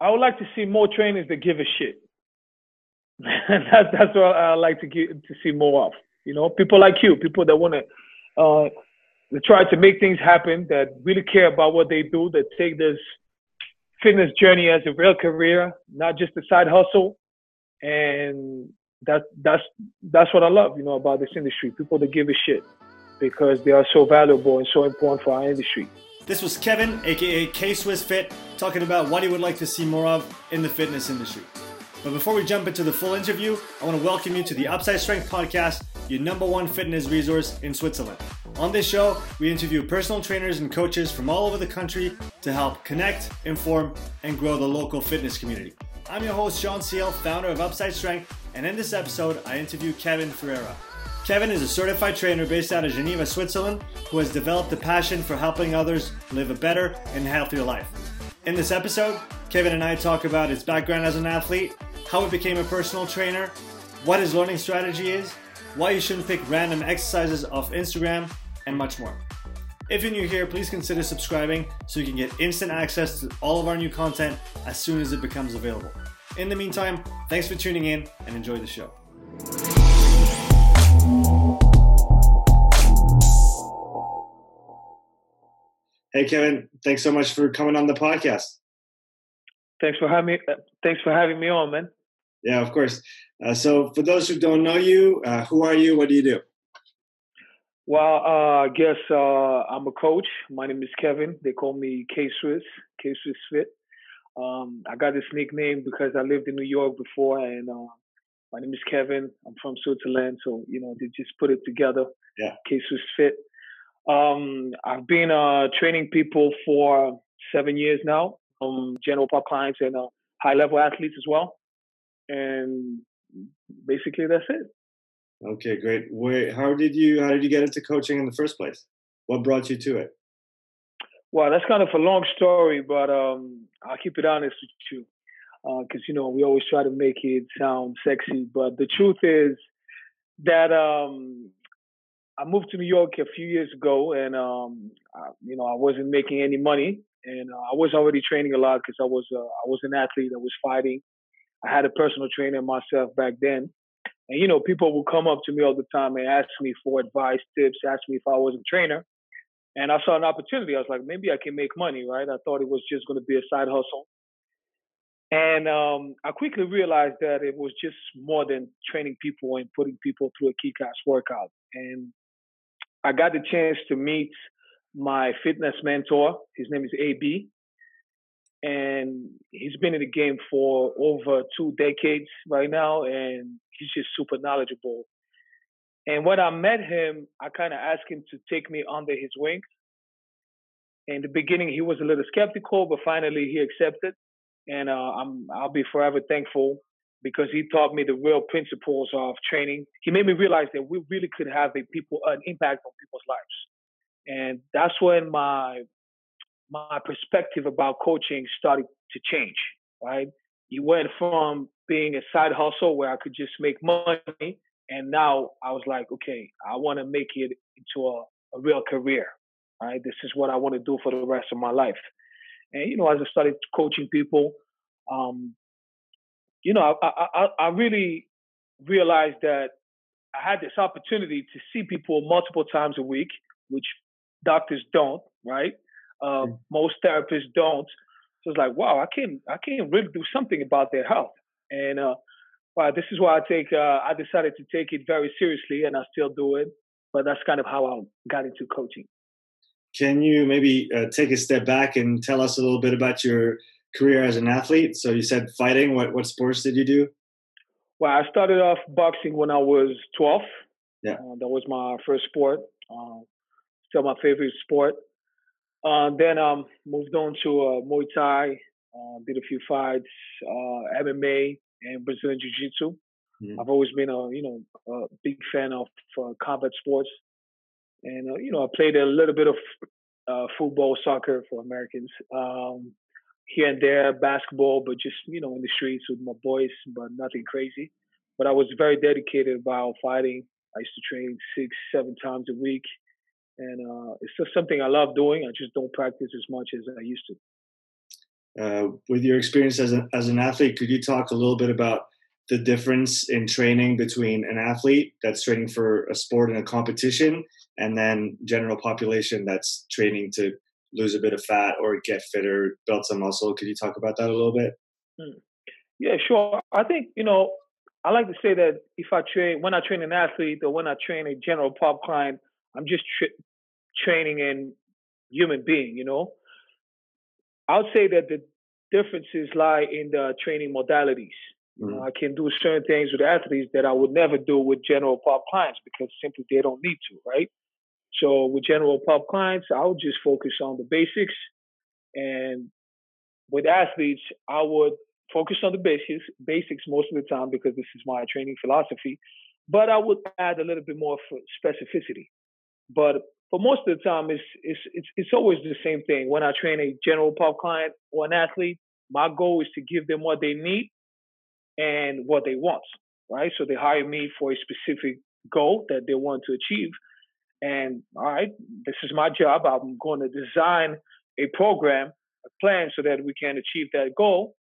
I would like to see more trainers that give a shit. that's that's what I like to get to see more of. You know, people like you, people that want to uh, try to make things happen, that really care about what they do, that take this fitness journey as a real career, not just a side hustle. And that that's that's what I love, you know, about this industry. People that give a shit because they are so valuable and so important for our industry. This was Kevin, aka K Swiss Fit, talking about what he would like to see more of in the fitness industry. But before we jump into the full interview, I want to welcome you to the Upside Strength Podcast, your number one fitness resource in Switzerland. On this show, we interview personal trainers and coaches from all over the country to help connect, inform, and grow the local fitness community. I'm your host, Sean Seal, founder of Upside Strength, and in this episode, I interview Kevin Ferreira. Kevin is a certified trainer based out of Geneva, Switzerland, who has developed a passion for helping others live a better and healthier life. In this episode, Kevin and I talk about his background as an athlete, how he became a personal trainer, what his learning strategy is, why you shouldn't pick random exercises off Instagram, and much more. If you're new here, please consider subscribing so you can get instant access to all of our new content as soon as it becomes available. In the meantime, thanks for tuning in and enjoy the show. Hey Kevin, thanks so much for coming on the podcast. Thanks for having me. Uh, thanks for having me on, man. Yeah, of course. Uh, so, for those who don't know you, uh, who are you? What do you do? Well, uh, I guess uh, I'm a coach. My name is Kevin. They call me K Swiss, K Swiss Fit. Um, I got this nickname because I lived in New York before, and uh, my name is Kevin. I'm from Switzerland, so you know they just put it together. Yeah, K Swiss Fit. Um, I've been uh, training people for seven years now, um, general pop clients and uh, high level athletes as well. And basically, that's it. Okay, great. Wait, how did you how did you get into coaching in the first place? What brought you to it? Well, that's kind of a long story, but um, I'll keep it honest with you because uh, you know we always try to make it sound sexy, but the truth is that um, I moved to New York a few years ago, and um, I, you know I wasn't making any money, and uh, I was already training a lot because I was uh, I was an athlete. I was fighting. I had a personal trainer myself back then, and you know people would come up to me all the time and ask me for advice, tips, ask me if I was a trainer, and I saw an opportunity. I was like, maybe I can make money, right? I thought it was just going to be a side hustle. And um, I quickly realized that it was just more than training people and putting people through a kick-ass workout. And I got the chance to meet my fitness mentor. His name is AB. And he's been in the game for over two decades right now, and he's just super knowledgeable. And when I met him, I kind of asked him to take me under his wing. In the beginning, he was a little skeptical, but finally he accepted. And uh, I'm I'll be forever thankful because he taught me the real principles of training. He made me realize that we really could have a people an impact on people's lives, and that's when my my perspective about coaching started to change. Right, you went from being a side hustle where I could just make money, and now I was like, okay, I want to make it into a, a real career. Right, this is what I want to do for the rest of my life. And you know, as I started coaching people, um, you know, I, I, I really realized that I had this opportunity to see people multiple times a week, which doctors don't, right? Uh, mm. Most therapists don't. So it's like, wow, I can I can really do something about their health. And uh, wow, this is why I take uh, I decided to take it very seriously, and I still do it. But that's kind of how I got into coaching. Can you maybe uh, take a step back and tell us a little bit about your career as an athlete? So you said fighting. What what sports did you do? Well, I started off boxing when I was 12. Yeah, uh, that was my first sport. Uh, still my favorite sport. Uh, then um moved on to uh, Muay Thai. Uh, did a few fights, uh, MMA and Brazilian Jiu Jitsu. Mm-hmm. I've always been a you know a big fan of combat sports, and you know I played a little bit of football, soccer for Americans. Um, here and there basketball, but just you know in the streets with my boys, but nothing crazy. But I was very dedicated about fighting. I used to train six, seven times a week, and uh, it's just something I love doing. I just don't practice as much as I used to. uh, with your experience as, a, as an athlete, could you talk a little bit about the difference in training between an athlete that's training for a sport and a competition and then general population that's training to lose a bit of fat or get fitter, build some muscle. Could you talk about that a little bit? Hmm. Yeah, sure. I think, you know, I like to say that if I train, when I train an athlete or when I train a general pop client, I'm just tra- training in human being, you know. I would say that the differences lie in the training modalities. Mm-hmm. I can do certain things with athletes that I would never do with general pop clients because simply they don't need to, right? So with general pop clients, I would just focus on the basics. And with athletes, I would focus on the basics, basics most of the time because this is my training philosophy. But I would add a little bit more specificity. But for most of the time, it's, it's, it's, it's always the same thing. When I train a general pop client or an athlete, my goal is to give them what they need and what they want, right? So they hire me for a specific goal that they want to achieve. And all right, this is my job. I'm going to design a program, a plan so that we can achieve that goal.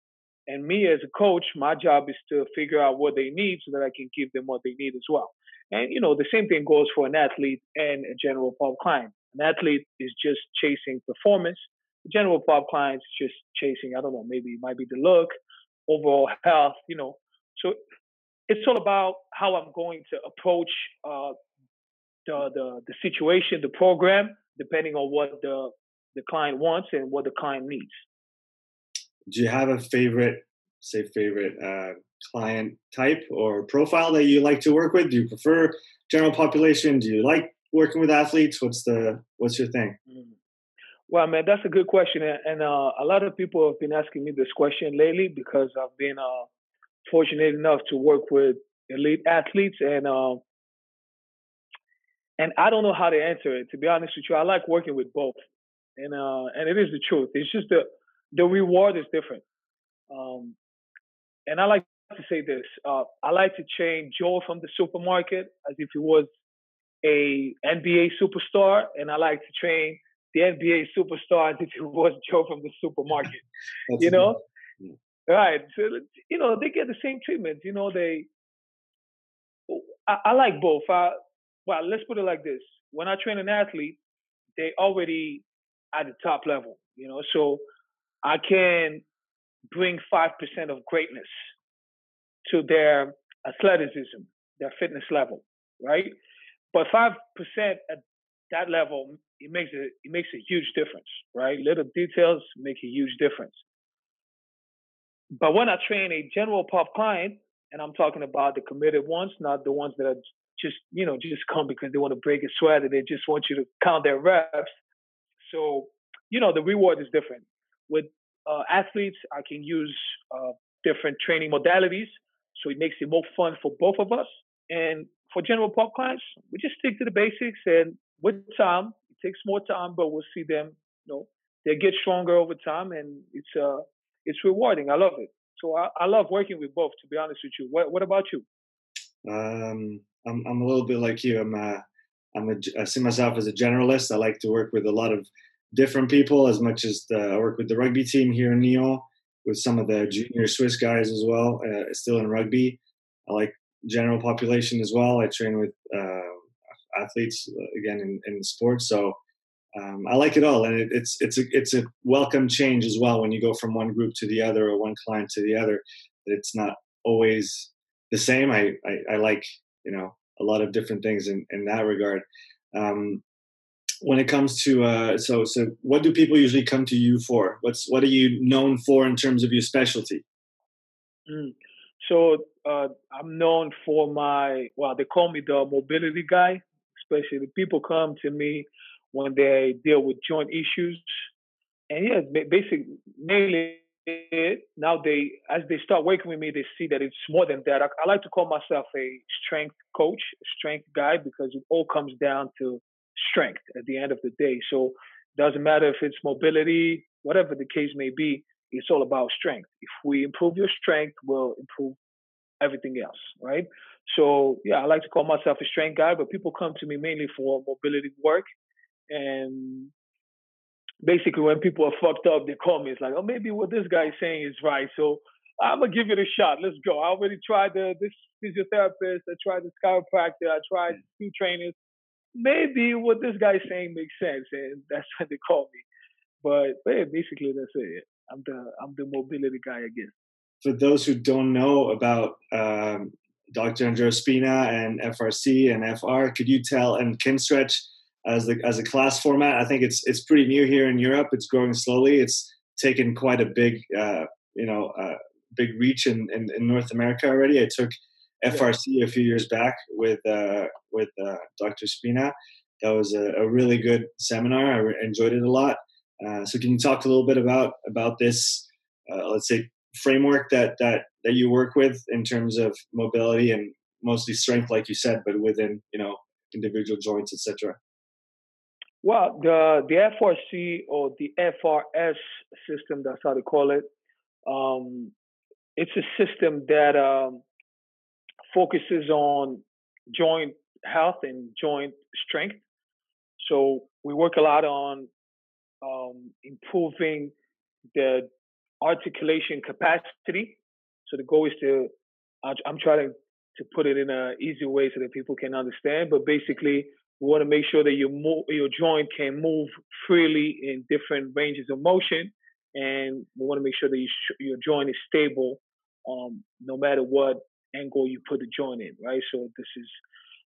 And me as a coach, my job is to figure out what they need so that I can give them what they need as well. And you know, the same thing goes for an athlete and a general pop client. An athlete is just chasing performance. A general pop client is just chasing, I don't know, maybe it might be the look, overall health, you know. So it's all about how I'm going to approach uh, the, the the situation, the program, depending on what the the client wants and what the client needs. Do you have a favorite, say, favorite uh, client type or profile that you like to work with? Do you prefer general population? Do you like working with athletes? What's the what's your thing? Mm. Well, man, that's a good question, and uh, a lot of people have been asking me this question lately because I've been uh, fortunate enough to work with elite athletes, and uh, and I don't know how to answer it. To be honest with you, I like working with both, and uh, and it is the truth. It's just the the reward is different. Um, and I like to say this: uh, I like to train Joe from the supermarket as if he was a NBA superstar, and I like to train the NBA superstar as if he was Joe from the supermarket. you know, right? So you know they get the same treatment. You know they. I, I like both. I, well, let's put it like this: when I train an athlete, they already at the top level, you know. So I can bring five percent of greatness to their athleticism, their fitness level, right? But five percent at that level, it makes a it makes a huge difference, right? Little details make a huge difference. But when I train a general pop client, and I'm talking about the committed ones, not the ones that are just you know just come because they want to break a sweat and they just want you to count their reps. So you know the reward is different. With uh, athletes, I can use uh, different training modalities, so it makes it more fun for both of us. And for general pop clients, we just stick to the basics, and with time, it takes more time, but we'll see them. You know, they get stronger over time, and it's uh it's rewarding. I love it. So I, I love working with both. To be honest with you, what what about you? Um, I'm I'm a little bit like you. I'm a, I'm a I see myself as a generalist. I like to work with a lot of different people as much as the, I work with the rugby team here in Nyon with some of the junior Swiss guys as well, uh, still in rugby. I like general population as well. I train with uh, athletes uh, again in, in sports, so um, I like it all, and it, it's it's a it's a welcome change as well when you go from one group to the other or one client to the other. It's not always the same. I, I, I like you know a lot of different things in in that regard. Um, when it comes to uh, so so, what do people usually come to you for? What's what are you known for in terms of your specialty? Mm. So uh, I'm known for my well, they call me the mobility guy. Especially people come to me when they deal with joint issues, and yeah, basically mainly it, now they as they start working with me, they see that it's more than that. I, I like to call myself a strength coach, strength guy, because it all comes down to strength at the end of the day. So it doesn't matter if it's mobility, whatever the case may be, it's all about strength. If we improve your strength, we'll improve everything else, right? So yeah, I like to call myself a strength guy, but people come to me mainly for mobility work and basically when people are fucked up, they call me. It's like, oh, maybe what this guy is saying is right. So I'm gonna give it a shot. Let's go. I already tried the this physiotherapist. I tried the chiropractor. I tried two trainers. Maybe what this guy is saying makes sense, and that's when they call me. But, but yeah, basically that's it. I'm the I'm the mobility guy, again. For those who don't know about um, Dr. Andreo Spina and FRC and FR, could you tell and Kinstretch as the as a class format? I think it's it's pretty new here in Europe. It's growing slowly. It's taken quite a big uh, you know uh, big reach in, in, in, North America already. I took FRC a few years back with uh, with uh, Dr. Spina. That was a, a, really good seminar. I enjoyed it a lot. Uh, so, can you talk a little bit about about this, uh, let's say, framework that that that you work with in terms of mobility and mostly strength, like you said, but within you know individual joints, etc. Well, the the FRC or the FRS system, that's how they call it. Um, it's a system that um, focuses on joint health and joint strength. So we work a lot on um, improving the articulation capacity. So the goal is to, I'm trying to put it in an easy way so that people can understand. But basically, we want to make sure that your move, your joint can move freely in different ranges of motion, and we want to make sure that you sh- your joint is stable, um, no matter what angle you put the joint in. Right. So this is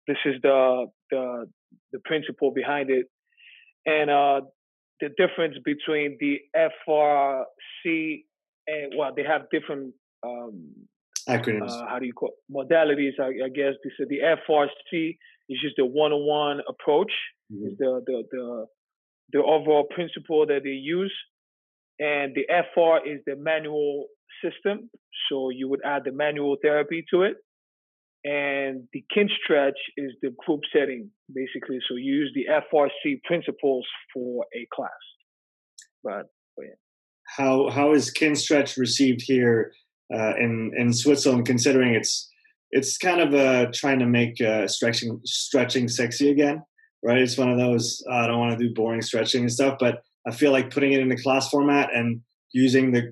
this is the the the principle behind it, and uh, the difference between the FRC and well, they have different um, acronyms. Uh, how do you call it? modalities? I, I guess they said the FRC is just the one-on-one approach. Mm-hmm. Is the, the the the overall principle that they use, and the FR is the manual system. So you would add the manual therapy to it, and the kin stretch is the group setting, basically. So you use the FRC principles for a class. But, but yeah. How how is Kinstretch received here uh, in in Switzerland? Considering it's it's kind of uh, trying to make uh, stretching stretching sexy again, right? It's one of those uh, I don't want to do boring stretching and stuff, but I feel like putting it in the class format and using the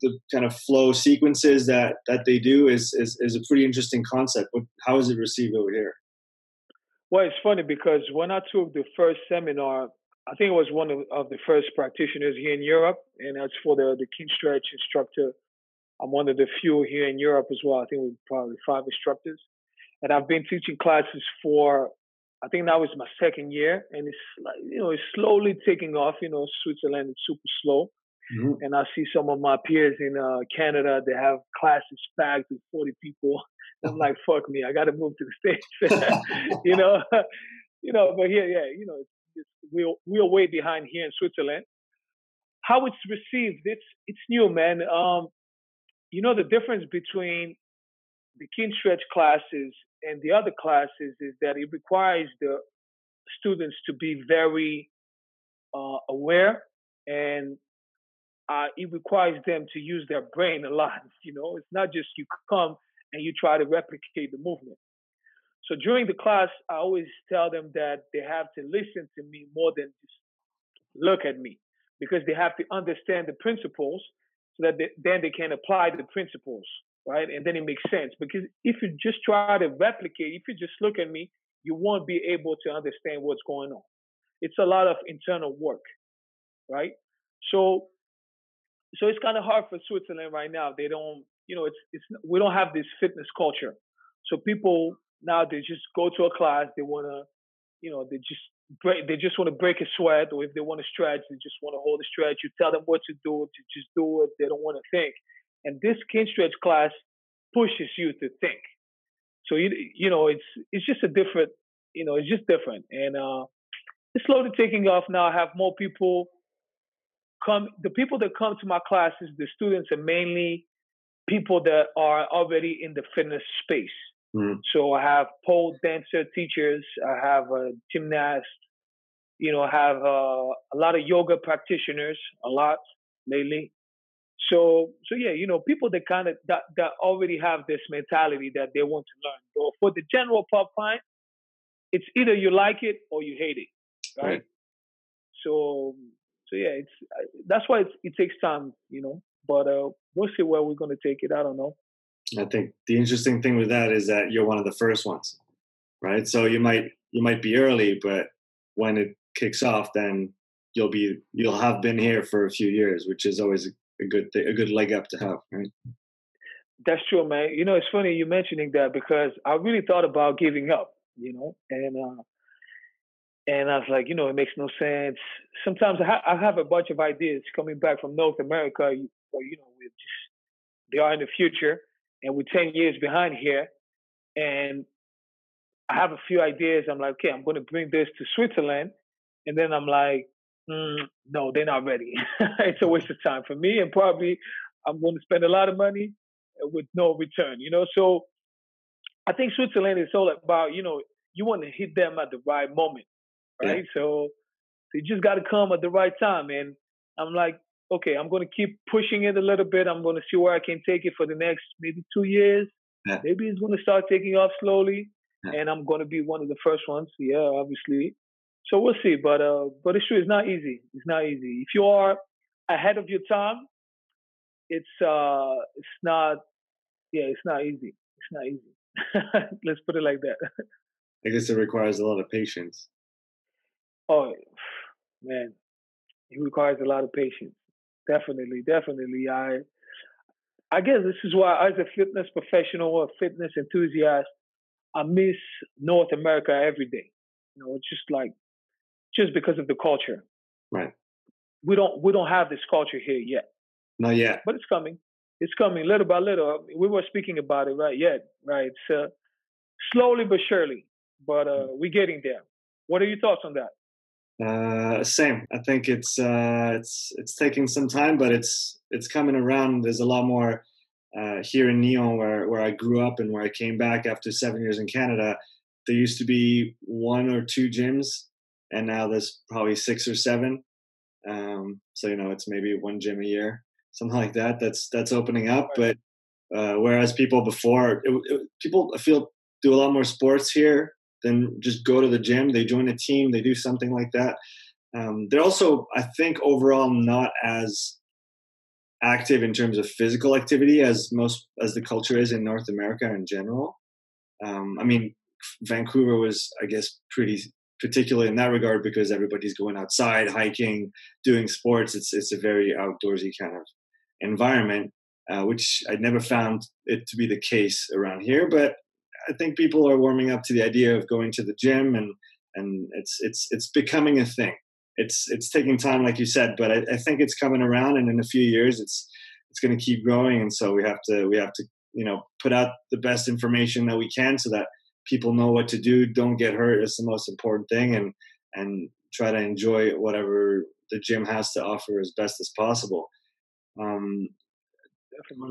the kind of flow sequences that that they do is is, is a pretty interesting concept. But how is it received over here? Well, it's funny because when I took the first seminar, I think it was one of, of the first practitioners here in Europe, and that's for the the Kinstretch instructor. I'm one of the few here in Europe as well. I think we're probably five instructors, and I've been teaching classes for I think that was my second year, and it's like you know it's slowly taking off. You know, Switzerland is super slow, Mm-hmm. And I see some of my peers in uh, Canada, they have classes packed with 40 people. I'm like, fuck me, I got to move to the States. you know, you know, but here, yeah, you know, it's, we're, we're way behind here in Switzerland. How it's received, it's, it's new, man. Um, you know, the difference between the Kinstretch classes and the other classes is that it requires the students to be very uh, aware and uh, it requires them to use their brain a lot. You know, it's not just you come and you try to replicate the movement. So during the class, I always tell them that they have to listen to me more than just look at me because they have to understand the principles so that they, then they can apply the principles, right? And then it makes sense. Because if you just try to replicate, if you just look at me, you won't be able to understand what's going on. It's a lot of internal work, right? So so it's kind of hard for Switzerland right now. They don't, you know, it's it's we don't have this fitness culture. So people now they just go to a class. They want to, you know, they just break. They just want to break a sweat, or if they want to stretch, they just want to hold a stretch. You tell them what to do, to just do it. They don't want to think. And this Kinstretch class pushes you to think. So you you know, it's it's just a different, you know, it's just different. And uh, it's slowly taking off now. I have more people come the people that come to my classes, the students are mainly people that are already in the fitness space. Mm. So I have pole dancer teachers, I have a gymnast, you know, I have uh, a lot of yoga practitioners, a lot lately. So, so yeah, you know, people that kind of that, that already have this mentality that they want to learn. But for the general pop client, it's either you like it or you hate it, right? right. So, so yeah, it's that's why it takes time, you know. But uh, we'll see where we're going to take it. I don't know. I think the interesting thing with that is that you're one of the first ones, right? So you might you might be early, but when it kicks off, then you'll be you'll have been here for a few years, which is always a good a good leg up to have, right? That's true, man. You know, it's funny you mentioning that because I really thought about giving up, you know, and uh, and I was like, you know, it makes no sense. Sometimes I, ha- I have a bunch of ideas coming back from North America, or you know, just they are in the future, and we're ten years behind here, and I have a few ideas. I'm like, okay, I'm going to bring this to Switzerland, and then I'm like, mm, no, they're not ready. it's a waste of time for me, and probably I'm going to spend a lot of money with no return. You know, so I think Switzerland is all about, you know, you want to hit them at the right moment right? Yeah. So, so you just got to come at the right time. And I'm like, okay, I'm going to keep pushing it a little bit. I'm going to see where I can take it for the next maybe two years. Yeah. Maybe it's going to start taking off slowly, yeah. and I'm going to be one of the first ones. Yeah, obviously. So we'll see. But uh, but it's true. It's not easy. It's not easy. If you are ahead of your time, it's uh, it's not. Yeah, it's not easy. It's not easy. Let's put it like that. I guess it requires a lot of patience. Oh man, it requires a lot of patience. Definitely, definitely. I I guess this is why as a fitness professional or fitness enthusiast, I miss North America every day. You know, it's just like just because of the culture. Right. We don't we don't have this culture here yet. Not yet. But it's coming. It's coming little by little. We were speaking about it right yet, right? It's uh, slowly but surely, but uh, we're getting there. What are your thoughts on that? Uh, same. I think it's uh, it's it's taking some time, but it's it's coming around. There's a lot more uh, here in Nyon, where where I grew up and where I came back after seven years in Canada. There used to be one or two gyms, and now there's probably six or seven. Um, so you know, it's maybe one gym a year, something like that. That's that's opening up. But uh, whereas people before, it, it, people I feel do a lot more sports here then just go to the gym. They join a team. They do something like that. Um, they're also, I think, overall not as active in terms of physical activity as most as the culture is in North America in general. Um, I mean, Vancouver was, I guess, pretty particular in that regard because everybody's going outside, hiking, doing sports. It's it's a very outdoorsy kind of environment, uh, which I never found it to be the case around here. But I think people are warming up to the idea of going to the gym, and and it's it's it's becoming a thing. It's it's taking time, like you said, but I, I think it's coming around, and in a few years, it's it's going to keep growing. And so we have to we have to you know put out the best information that we can, so that people know what to do. Don't get hurt. It's the most important thing, and and try to enjoy whatever the gym has to offer as best as possible. Um,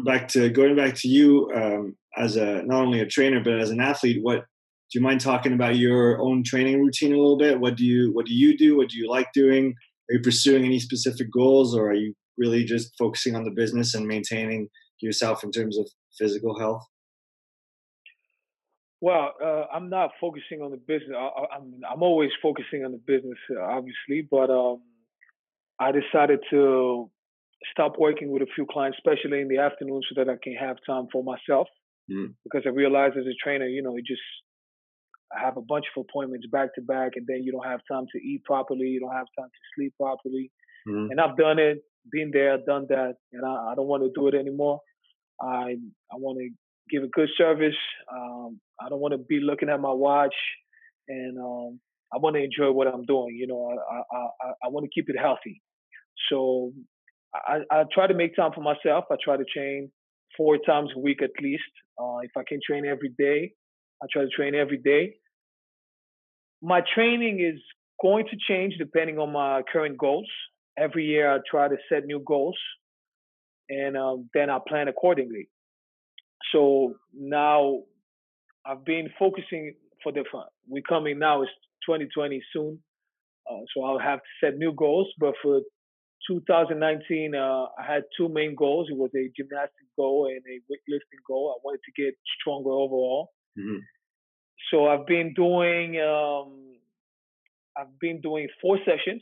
back to going back to you um, as a not only a trainer but as an athlete what do you mind talking about your own training routine a little bit what do you what do you do what do you like doing are you pursuing any specific goals or are you really just focusing on the business and maintaining yourself in terms of physical health well, uh, I'm not focusing on the business. I, am I'm, I'm always focusing on the business, uh, obviously, but um, I decided to stop working with a few clients, especially in the afternoon, so that I can have time for myself. Mm. Because I realized as a trainer, you know, you just have a bunch of appointments back to back, and then you don't have time to eat properly. You don't have time to sleep properly. Mm. And I've done it, been there, done that, and I, I don't want to do it anymore. I I want to give a good service. Um, I don't want to be looking at my watch, and um, I want to enjoy what I'm doing. You know, I I I, I want to keep it healthy. So I, I try to make time for myself. I try to train four times a week at least. Uh, if I can train every day, I try to train every day. My training is going to change depending on my current goals. Every year, I try to set new goals, and um, then I plan accordingly. So now, I've been focusing for the we're coming now is 2020 soon, uh, so I'll have to set new goals. But for 2019, uh, I had two main goals. It was a gymnastic goal and a weightlifting goal. I wanted to get stronger overall. Mm-hmm. So I've been doing um, I've been doing four sessions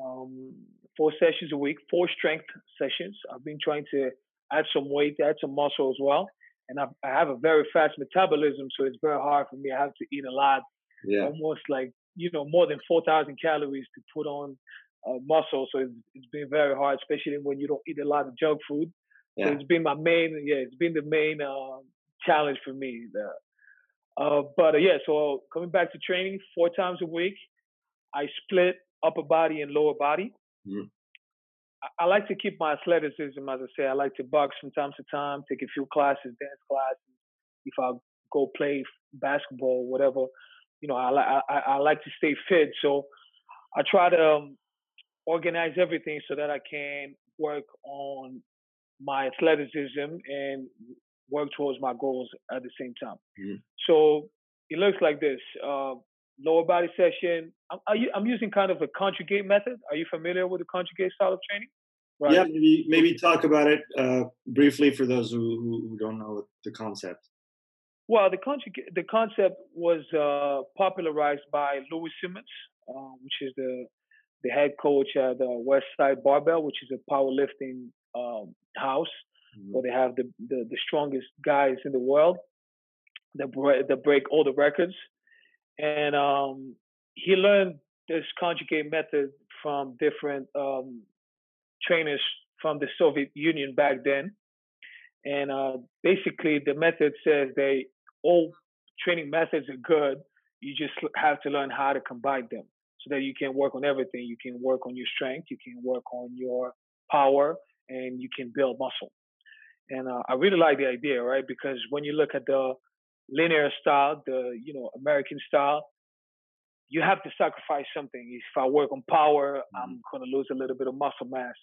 um, four sessions a week, four strength sessions. I've been trying to add some weight, add some muscle as well. And I, I have a very fast metabolism, so it's very hard for me. I have to eat a lot, yeah. almost like you know more than four thousand calories to put on uh, muscle. So it's, it's been very hard, especially when you don't eat a lot of junk food. Yeah. So it's been my main, yeah, it's been the main uh, challenge for me. Uh, but uh, yeah, so coming back to training four times a week, I split upper body and lower body. Mm-hmm. I, I, like to keep my athleticism, as I say. I like to box from time to time, take a few classes, dance classes. If I go play basketball, whatever, you know, I, I, I like to stay fit. So I try to um, organize everything so that I can work on my athleticism and work towards my goals at the same time. Mm-hmm. So it looks like this. Uh, lower body session. I'm, I'm, using kind of a conjugate method. Are you familiar with the conjugate style of training? Right. Yeah, maybe, maybe talk about it uh, briefly for those who, who don't know the concept. Well, the conjugate, the concept was uh, popularized by Louie Simmons, uh, which is the the head coach at the West Side Barbell, which is a powerlifting um, house mm-hmm. where they have the, the, the strongest guys in the world that break, that break all the records. And um, he learned this conjugate method from different um, trainers from the Soviet Union back then. And uh, basically, the method says they all training methods are good. You just have to learn how to combine them so that you can work on everything. You can work on your strength, you can work on your power, and you can build muscle. And uh, I really like the idea, right? Because when you look at the linear style, the you know American style, you have to sacrifice something. If I work on power, mm-hmm. I'm gonna lose a little bit of muscle mass.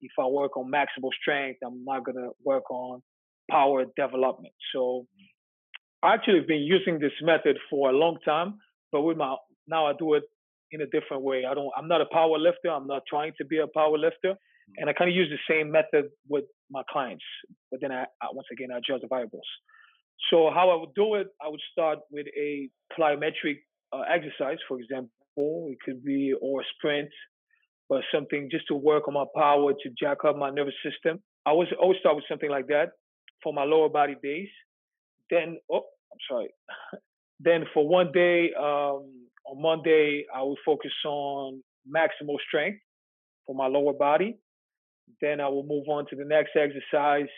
If I work on maximal strength, I'm not gonna work on power development. So I actually have been using this method for a long time, but with my now I do it in a different way. I don't. I'm not a power lifter. I'm not trying to be a power lifter, mm-hmm. and I kind of use the same method with my clients. But then I, I once again I adjust the variables. So how I would do it, I would start with a plyometric uh, exercise, for example. It could be or a sprint, or something just to work on my power to jack up my nervous system. I was always start with something like that for my lower body days. Then, oh, I'm sorry. then for one day, um, on Monday, I will focus on maximal strength for my lower body. Then I will move on to the next exercise,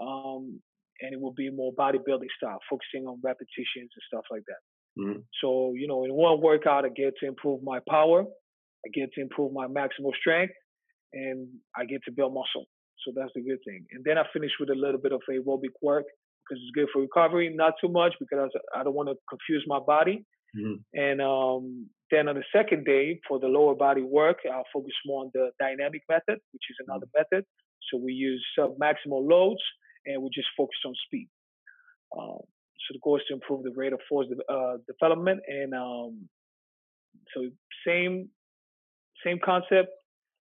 um, and it will be more bodybuilding style, focusing on repetitions and stuff like that. Mm-hmm. So, you know, in one workout, I get to improve my power, I get to improve my maximal strength, and I get to build muscle. So that's the good thing. And then I finish with a little bit of aerobic work because it's good for recovery, not too much because I don't want to confuse my body. Mm-hmm. And um, then on the second day for the lower body work, I'll focus more on the dynamic method, which is another mm-hmm. method. So we use maximal loads and we just focus on speed. Um, so the goal is to improve the rate of force uh, development. And um, so same same concept.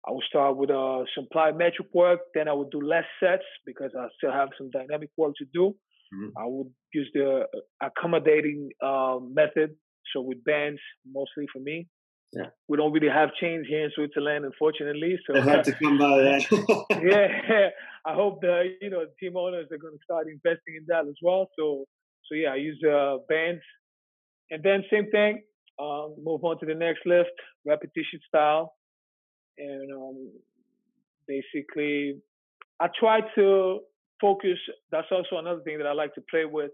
I will start with uh, some plyometric work. Then I would do less sets because I still have some dynamic work to do. Mm-hmm. I would use the accommodating uh, method so with bands, mostly for me. Yeah. We don't really have chains here in Switzerland, unfortunately. So they have to come by that. yeah, I hope the you know team owners are going to start investing in that as well. So so yeah, I use uh, bands, and then same thing. Um, move on to the next lift, repetition style, and um, basically, I try to focus. That's also another thing that I like to play with.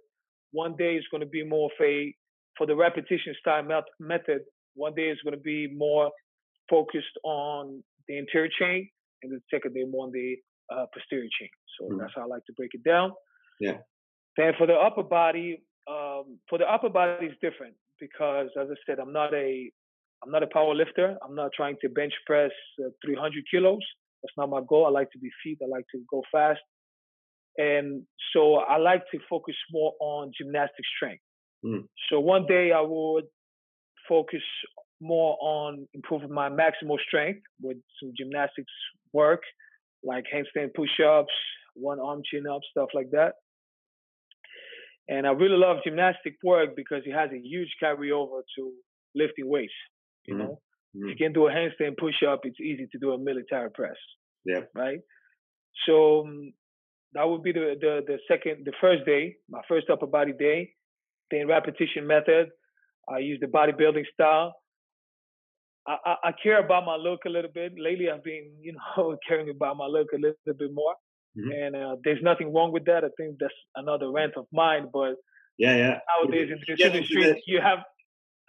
One day is going to be more of a for the repetition style method, one day is going to be more focused on the anterior chain, and the second day more on the uh, posterior chain. So mm-hmm. that's how I like to break it down. Yeah. Then for the upper body, um, for the upper body is different because, as I said, I'm not a I'm not a power lifter. I'm not trying to bench press uh, 300 kilos. That's not my goal. I like to be fit. I like to go fast. And so I like to focus more on gymnastic strength. Mm. So one day I would focus more on improving my maximal strength with some gymnastics work, like handstand push-ups, one arm chin-up, stuff like that. And I really love gymnastic work because it has a huge carryover to lifting weights. You mm know, Mm-hmm. If you can do a handstand push up, it's easy to do a military press. Yeah. Right. So um, that would be the, the the second, the first day, my first upper body day. Then repetition method. I use the bodybuilding style. I, I, I, care about my look a little bit. Lately, I've been, you know, caring about my look a little, bit more. Mm-hmm. And uh, there's nothing wrong with that. I think that's another rant of mine. But yeah, yeah. Nowadays in this industry, you have.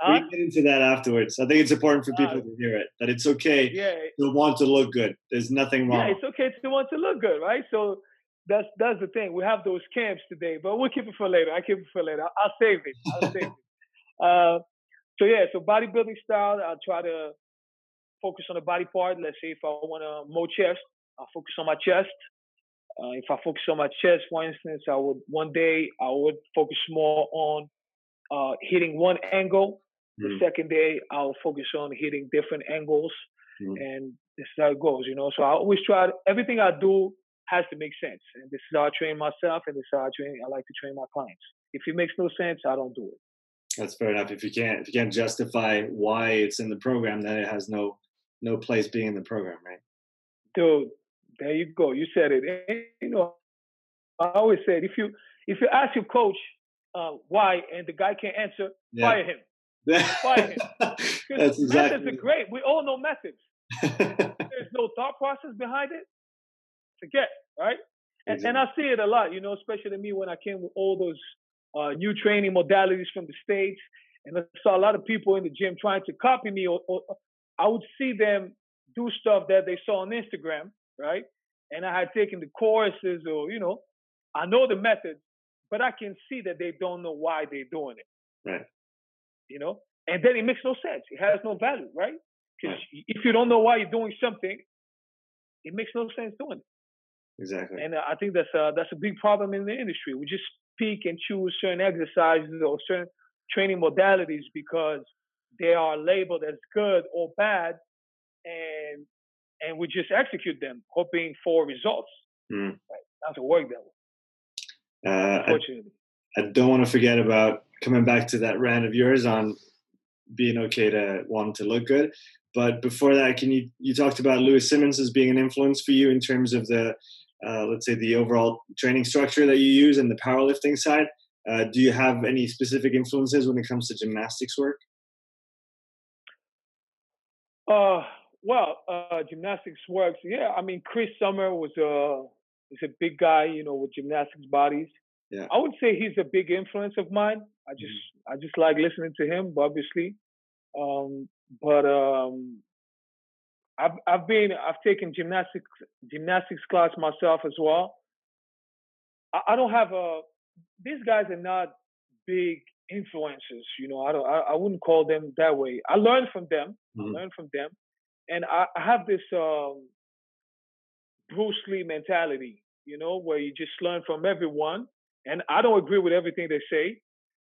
Huh? We get into that afterwards. I think it's important for people uh, to hear it that it's okay yeah, to want to look good. There's nothing wrong. Yeah, it's okay to want to look good, right? So that's that's the thing. We have those camps today, but we'll keep it for later. I keep it for later. I'll, I'll save it. I'll save it. Uh, so yeah, so bodybuilding style, I'll try to focus on the body part. Let's say if I want to more chest, I'll focus on my chest. Uh, if I focus on my chest, for instance, I would one day I would focus more on uh, hitting one angle. Mm. The second day I'll focus on hitting different angles, mm. and this is how it goes. You know, so I always try to, everything I do has to make sense, and this is how I train myself, and this is how I train. I like to train my clients. If it makes no sense, I don't do it. That's fair enough. If you can't if you can't justify why it's in the program, then it has no no place being in the program, right? Dude, there you go. You said it. And, you know, I always said if you if you ask your coach uh, why and the guy can't answer, yeah. fire him. fire him. That's exactly. Methods are great. We all know methods. There's no thought process behind it. Forget, right? And, exactly. and I see it a lot, you know, especially me when I came with all those uh, new training modalities from the States. And I saw a lot of people in the gym trying to copy me, or, or I would see them do stuff that they saw on Instagram, right? And I had taken the courses, or, you know, I know the methods, but I can see that they don't know why they're doing it. Right. You know? And then it makes no sense. It has no value, right? Because right. if you don't know why you're doing something, it makes no sense doing it. Exactly. And uh, I think that's a, that's a big problem in the industry. We just pick and choose certain exercises or certain training modalities because they are labeled as good or bad, and and we just execute them, hoping for results. Mm. Right? That's a work that way. Uh, unfortunately, I, I don't want to forget about coming back to that rant of yours on being okay to want to look good. But before that, can you you talked about Louie Simmons as being an influence for you in terms of the uh, let's say the overall training structure that you use in the powerlifting side. Uh, do you have any specific influences when it comes to gymnastics work? Uh, well, uh, gymnastics works. Yeah, I mean, Chris Sommer was a is a big guy, you know, with gymnastics bodies. Yeah. I would say he's a big influence of mine. I just mm-hmm. I just like listening to him, obviously. Um, but um, I've I've been I've taken gymnastics gymnastics class myself as well. I, I don't have a these guys are not big influences, you know. I don't I, I wouldn't call them that way. I learned from them. Mm-hmm. I learned from them, and I, I have this um, Bruce Lee mentality, you know, where you just learn from everyone. And I don't agree with everything they say.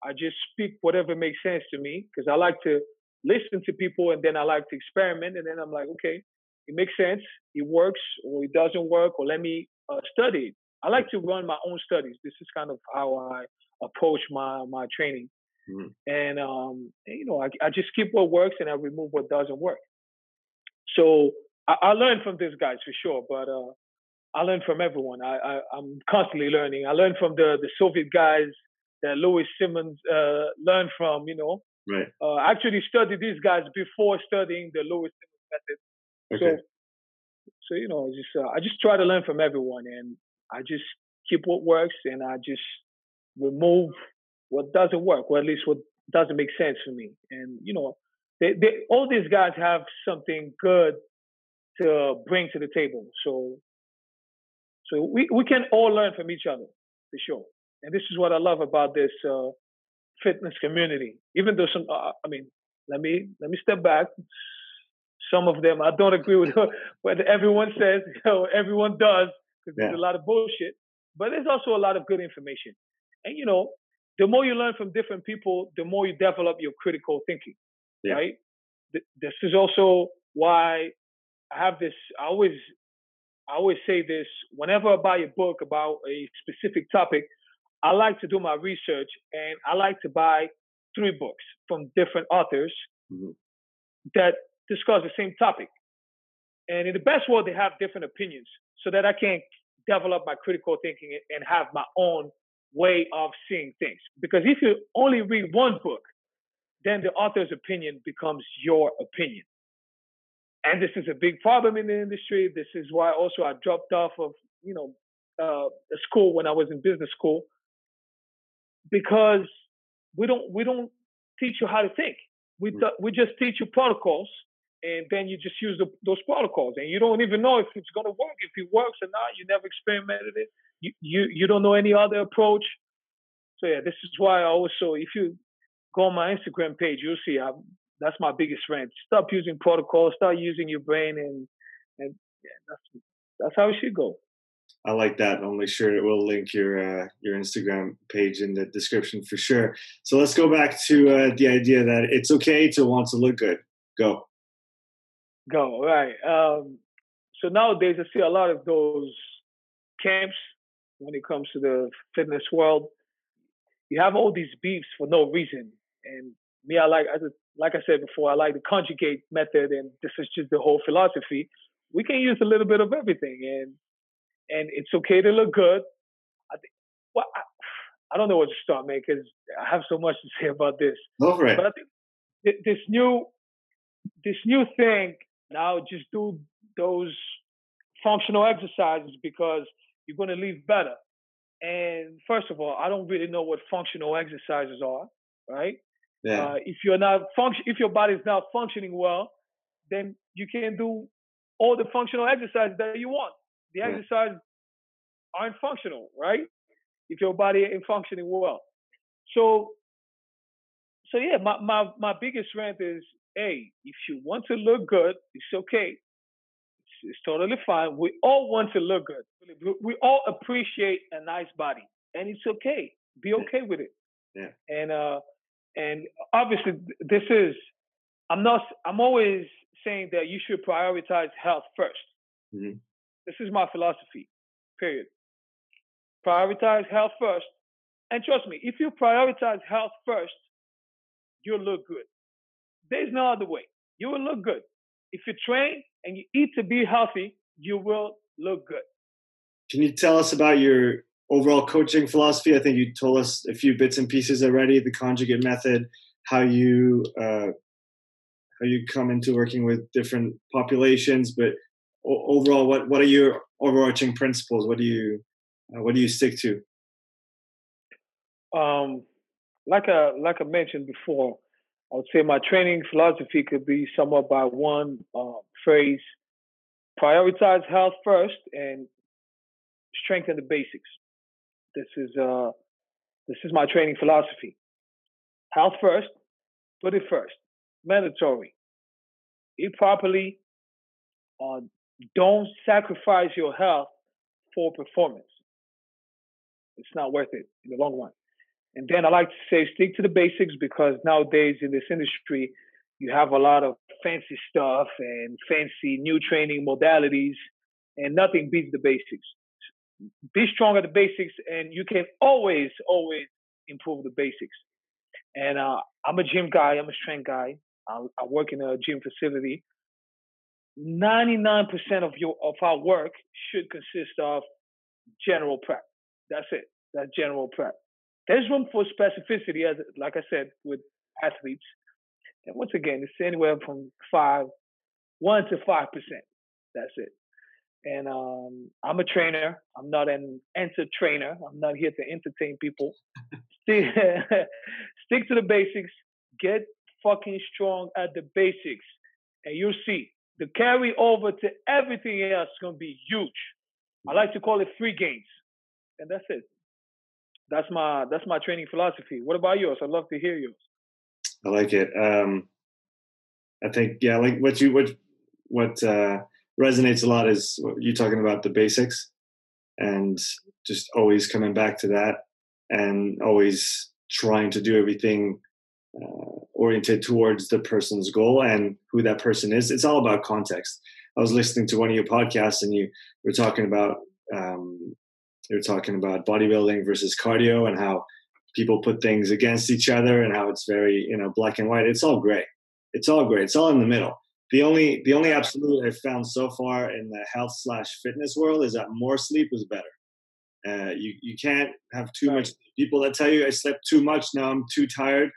I just speak whatever makes sense to me because I like to listen to people and then I like to experiment and then I'm like, okay, it makes sense, it works or it doesn't work or let me uh, study. I like to run my own studies. This is kind of how I approach my my training. Mm-hmm. And um, you know, I, I just keep what works and I remove what doesn't work. So I, I learn from these guys for sure, but uh, I learn from everyone. I, I am constantly learning. I learn from the the Soviet guys that Louie Simmons uh, learned from. You know, Right. Uh, I actually studied these guys before studying the Lewis method. Okay. So, so you know, just uh, I just try to learn from everyone, and I just keep what works, and I just remove what doesn't work, or at least what doesn't make sense for me. And you know, they, they all these guys have something good to bring to the table. So, so we we can all learn from each other for sure. And this is what I love about this uh, fitness community. Even though some, uh, I mean, let me let me step back. Some of them I don't agree with what everyone says. You know, everyone does because yeah. there's a lot of bullshit. But there's also a lot of good information. And you know, the more you learn from different people, the more you develop your critical thinking. Yeah. Right. This is also why I have this. I always I always say this whenever I buy a book about a specific topic. I like to do my research and I like to buy three books from different authors mm-hmm. that discuss the same topic. And in the best world, they have different opinions so that I can develop my critical thinking and have my own way of seeing things. Because if you only read one book, then the author's opinion becomes your opinion. And this is a big problem in the industry. This is why also I dropped off of, you know, uh, school when I was in business school because we don't we don't teach you how to think. We mm. th- we just teach you protocols, and then you just use the, those protocols, and you don't even know if it's going to work, if it works or not. You never experimented it. You you you don't know any other approach. So yeah, this is why I also if you go on my Instagram page, you'll see I'm that's my biggest rant. Stop using protocols. Start using your brain, and and yeah, that's that's how it should go. I like that. I'll make sure we'll link your uh, your Instagram page in the description for sure. So let's go back to uh, the idea that it's okay to want to look good. Go. Go right. Um, so nowadays, I see a lot of those camps when it comes to the fitness world. You have all these beefs for no reason, and me, I like, like I said before, I like the conjugate method, and this is just the whole philosophy. We can use a little bit of everything, and and it's okay to look good. I think. Well, I, I don't know what to start, man, because I have so much to say about this. Over it. But I think this new, this new thing now, just do those functional exercises because you're going to leave better. And first of all, I don't really know what functional exercises are, right? Yeah. Uh, if you're not function, if your body's not functioning well, then you can do all the functional exercises that you want the yeah. exercise aren't functional, right? If your body ain't functioning well. So so yeah, my, my my biggest rant is hey, if you want to look good, it's okay. It's, it's totally fine. We all want to look good. We all appreciate a nice body. And it's okay. Be okay with it. Yeah. And uh and obviously this is I'm not I'm always saying that you should prioritize health 1st mm-hmm. This is my philosophy, period. Prioritize health first. And trust me, if you prioritize health first, you'll look good. There's no other way. You will look good. If you train and you eat to be healthy, you will look good. Can you tell us about your overall coaching philosophy? I think you told us a few bits and pieces already. The conjugate method, how you uh, how you come into working with different populations, but overall, what what are your overarching principles? What do you uh, what do you stick to? Um, like I like I mentioned before, I would say my training philosophy could be summed up by one uh, phrase: prioritize health first and strengthen the basics. This is uh, this is my training philosophy. Health first, put it first. Mandatory. Eat properly, uh, don't sacrifice your health for performance. It's not worth it in the long run. And then I like to say stick to the basics because nowadays in this industry, you have a lot of fancy stuff and fancy new training modalities, and nothing beats the basics. Be strong at the basics, and you can always, always improve the basics. And uh, I'm a gym guy, I'm a strength guy. I, I work in a gym facility. 99% of your of our work should consist of general prep. That's it. That's general prep. There's room for specificity, as like I said, with athletes. And once again, it's anywhere from five, one to five percent. That's it. And um, I'm a trainer. I'm not an enter trainer. I'm not here to entertain people. stick, stick to the basics. Get fucking strong at the basics, and you'll see the carry over to everything else is going to be huge. I like to call it free gains, and that's it. That's my that's my training philosophy. What about yours? I'd love to hear yours. I like it. Um, I think yeah, like what you what what uh, resonates a lot is you talking about the basics and just always coming back to that and always trying to do everything uh, oriented towards the person's goal and who that person is. It's all about context. I was listening to one of your podcasts and you were talking about um, you were talking about bodybuilding versus cardio and how people put things against each other and how it's very you know black and white. It's all gray. It's all gray. It's all in the middle. the only the only absolute I've found so far in the health slash fitness world is that more sleep is better. Uh, you you can't have too much. People that tell you I slept too much now I'm too tired.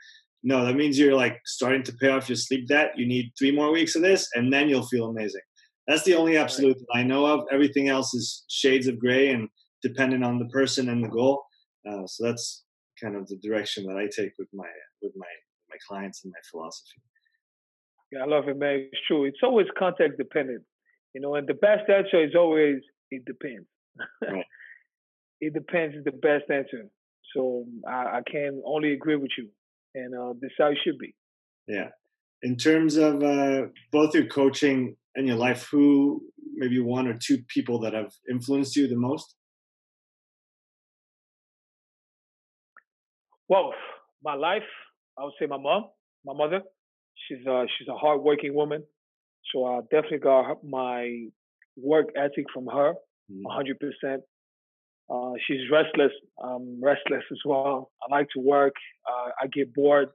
No, that means you're like starting to pay off your sleep debt. You need three more weeks of this, and then you'll feel amazing. That's the only absolute that I know of. Everything else is shades of gray and dependent on the person and the goal. Uh, so that's kind of the direction that I take with my with my my clients and my philosophy. Yeah, I love it, man. It's true. It's always context dependent, you know. And the best answer is always it depends. Right. it depends is the best answer. So I, I can only agree with you, and uh, this how it should be. Yeah. In terms of uh, both your coaching and your life, who maybe one or two people that have influenced you the most? Well, my life, I would say my mom, my mother. She's a she's a hardworking woman, so I definitely got my work ethic from her, mm-hmm. 100 mm. percent. Uh, she's restless. I'm restless as well. I like to work. Uh, I get bored,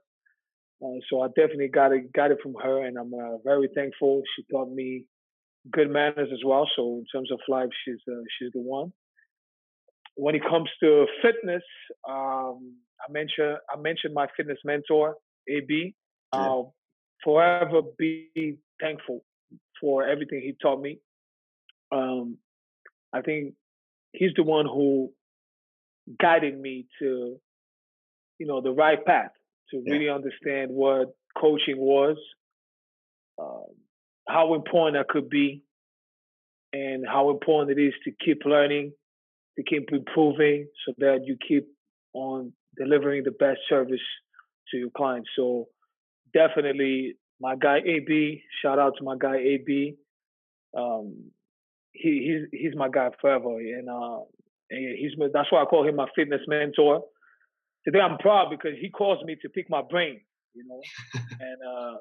uh, so I definitely got it got it from her, and I'm uh, very thankful. She taught me good manners as well. So in terms of life, she's uh, she's the one. When it comes to fitness, um, I mentioned I mentioned my fitness mentor, AB. I'll forever be thankful for everything he taught me. Um, I think he's the one who guided me to, you know, the right path to yeah. really understand what coaching was, um, how important that could be, and how important it is to keep learning, to keep improving, so that you keep on delivering the best service to your clients. So definitely my guy AB, shout out to my guy AB. Um, he he's he's my guy forever, and uh, he's that's why I call him my fitness mentor. Today I'm proud because he calls me to pick my brain, you know, and uh,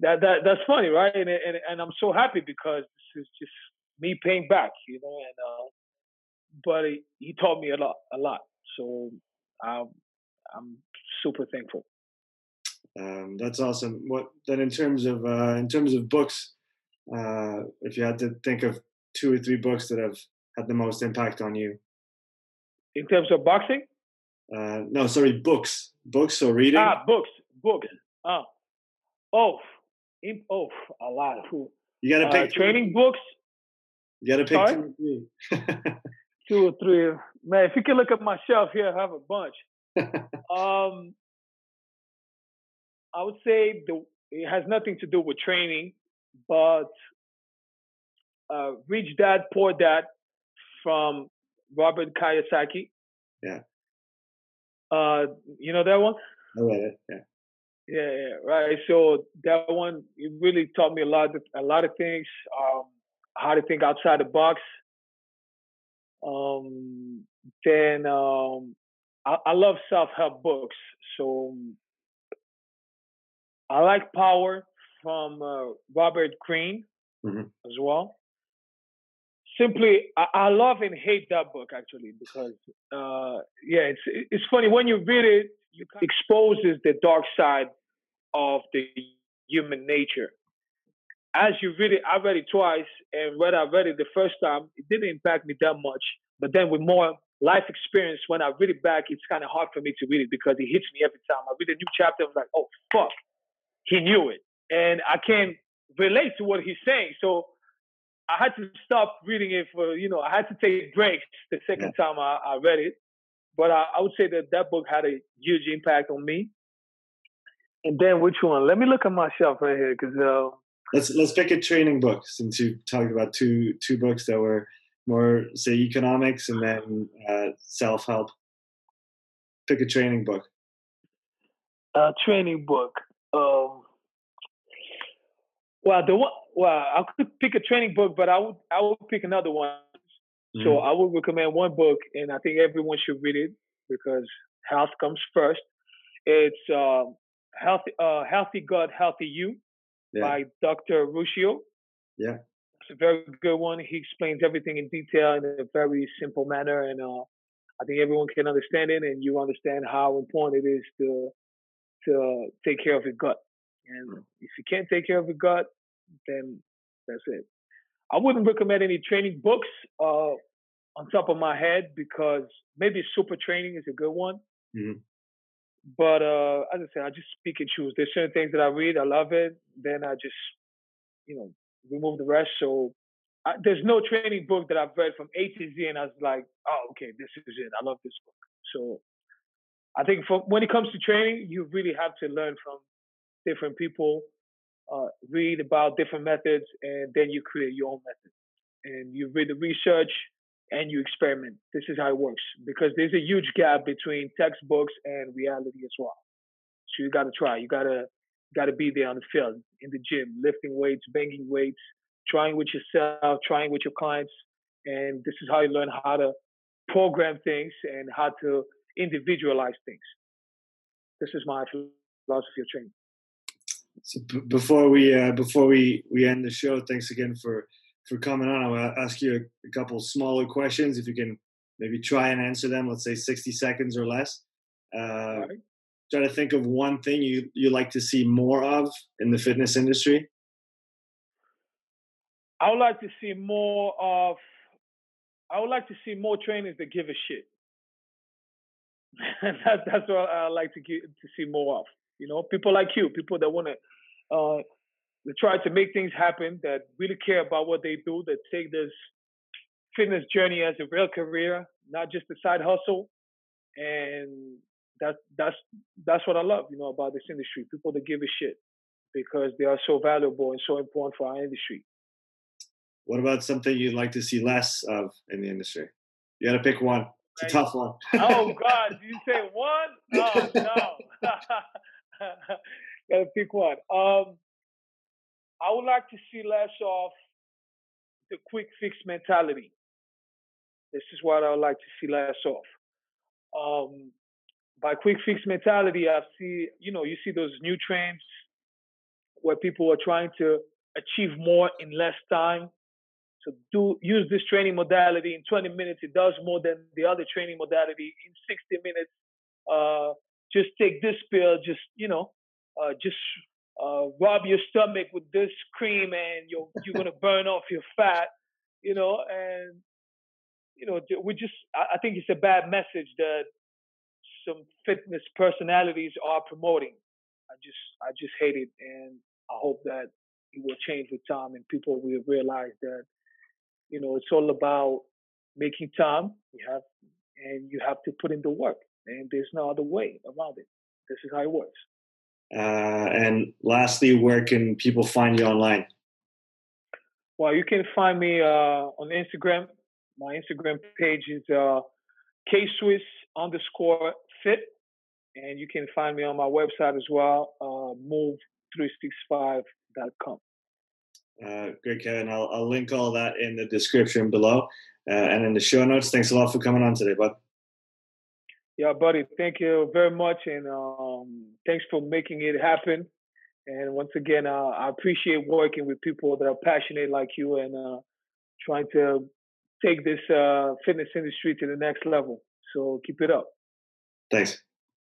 that that that's funny, right? And, and and I'm so happy because this is just me paying back, you know, and uh, but he, he taught me a lot, a lot. So I'm, I'm super thankful. Um, that's awesome. What then in terms of uh, in terms of books, uh, if you had to think of two or three books that have had the most impact on you? In terms of boxing? Uh, no, sorry, books. Books or reading? Ah, books. Books. Oh, oh, oh, a lot. Ooh. You got to pick uh, training books. You got to pick sorry? two or three. two or three. Man, if you can look at my shelf here, I have a bunch. um, I would say the, it has nothing to do with training, but uh, Rich Dad Poor Dad from Robert Kiyosaki. Yeah. Uh, you know that one? I read it. Yeah. Yeah, yeah, right. So that one it really taught me a lot, of, a lot of things. Um, how to think outside the box, um, then um, I, I, love self-help books. So I like Power from uh, Robert Greene mm-hmm. as well. Simply, I, I, love and hate that book actually because uh, yeah, it's it's funny when you read it, it exposes the dark side of the human nature as you read it, I read it twice, and when I read it the first time, it didn't impact me that much. But then with more life experience, when I read it back, it's kind of hard for me to read it because it hits me every time. I read a new chapter, I'm like, oh fuck, he knew it, and I can't relate to what he's saying. So I had to stop reading it for you know I had to take breaks the second yeah. time I, I, read it. But I, I would say that that book had a huge impact on me. And then which one? Let me look at myself right here because. Uh, let's let's pick a training book since you talked about two two books that were more say economics and then uh, self help. Pick a training book. A training book. Um, well, the one. Well, I could pick a training book, but I would I would pick another one. Mm-hmm. So I would recommend one book, and I think everyone should read it because health comes first. It's uh, healthy, uh, healthy gut, healthy you yeah. by Dr. Ruscio. Yeah. It's a very good one. He explains everything in detail in a very simple manner, and uh, I think everyone can understand it, and you understand how important it is to to take care of your gut. And if you can't take care of your gut, then that's it. I wouldn't recommend any training books uh, on top of my head because maybe super training is a good one. Mm-hmm. But uh, as I said, I just speak and choose. There's certain things that I read, I love it. Then I just, you know, remove the rest. So I, there's no training book that I've read from A to Z, and I was like, oh, okay, this is it. I love this book. So I think for, when it comes to training, you really have to learn from different people, uh, read about different methods, and then you create your own method. And you read the research and you experiment. This is how it works because there's a huge gap between textbooks and reality as well. So you got to try. You got to got to be there on the field, in the gym, lifting weights, banging weights, trying with yourself, trying with your clients, and this is how you learn how to program things and how to individualize things. This is my philosophy of training. So b- before we uh, before we we end the show, thanks again for for coming on. I will ask you a, a, couple smaller questions. If you can maybe try and answer them, let's say sixty seconds or less. Uh, right. Try to think of one thing you you like to see more of in the fitness industry. I would like to see more of. I would like to see more trainers that give a shit. that's that's what I like to get to see more of. You know, people like you, people that want to uh, try to make things happen, that really care about what they do, that take this fitness journey as a real career, not just a side hustle. And that that's that's what I love, you know, about this industry. People that give a shit because they are so valuable and so important for our industry. What about something you'd like to see less of in the industry? You got to pick one. It's a tough one. oh God, you say one? Oh no. Gotta pick one. Um, I would like to see less of the quick fix mentality. This is what I would like to see less of. Um, by quick fix mentality, I see, you know, you see those new trends where people are trying to achieve more in less time. So do use this training modality in 20 minutes. It does more than the other training modality in 60 minutes. Uh, just take this pill. Just you know, uh, just uh, rub your stomach with this cream, and you're you're gonna burn off your fat. You know, and you know, we just I think it's a bad message that some fitness personalities are promoting. I just I just hate it, and I hope that it will change with time, and people will realize that you know, it's all about making time. You have, and you have to put in the work, and there's no other way around it. This is how it works. Uh, and lastly, where can people find you online? Well, you can find me uh, on Instagram. My Instagram page is uh, kswiss underscore fit, and you can find me on my website as well, uh, move365.com. Uh, great, Kevin. I'll, I'll link all that in the description below uh, and in the show notes. Thanks a lot for coming on today, bud. Yeah, buddy. Thank you very much, and um, thanks for making it happen. And once again, uh, I appreciate working with people that are passionate like you and uh, trying to take this uh, fitness industry to the next level. So keep it up. Thanks.